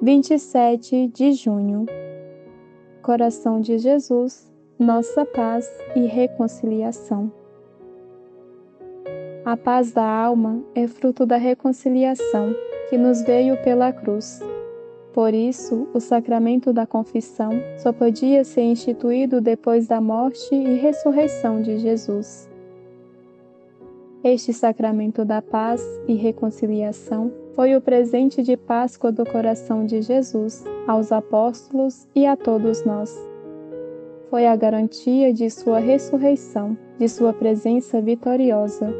27 de junho. Coração de Jesus, nossa paz e reconciliação. A paz da alma é fruto da reconciliação que nos veio pela cruz. Por isso, o sacramento da confissão só podia ser instituído depois da morte e ressurreição de Jesus. Este sacramento da paz e reconciliação foi o presente de Páscoa do coração de Jesus aos apóstolos e a todos nós. Foi a garantia de sua ressurreição, de sua presença vitoriosa.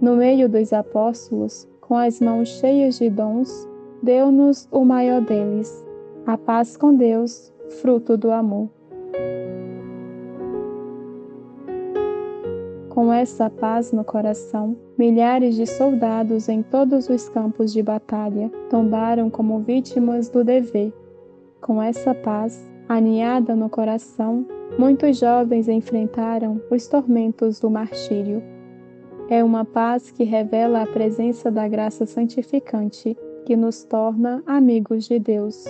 No meio dos apóstolos, com as mãos cheias de dons, deu-nos o maior deles, a paz com Deus, fruto do amor. Com essa paz no coração, milhares de soldados em todos os campos de batalha tombaram como vítimas do dever. Com essa paz, aninhada no coração, muitos jovens enfrentaram os tormentos do martírio. É uma paz que revela a presença da graça santificante, que nos torna amigos de Deus.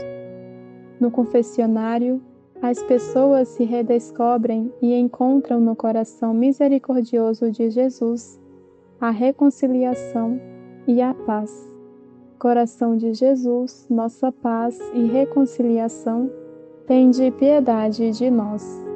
No confessionário, as pessoas se redescobrem e encontram no coração misericordioso de Jesus a reconciliação e a paz. Coração de Jesus, nossa paz e reconciliação, tende piedade de nós.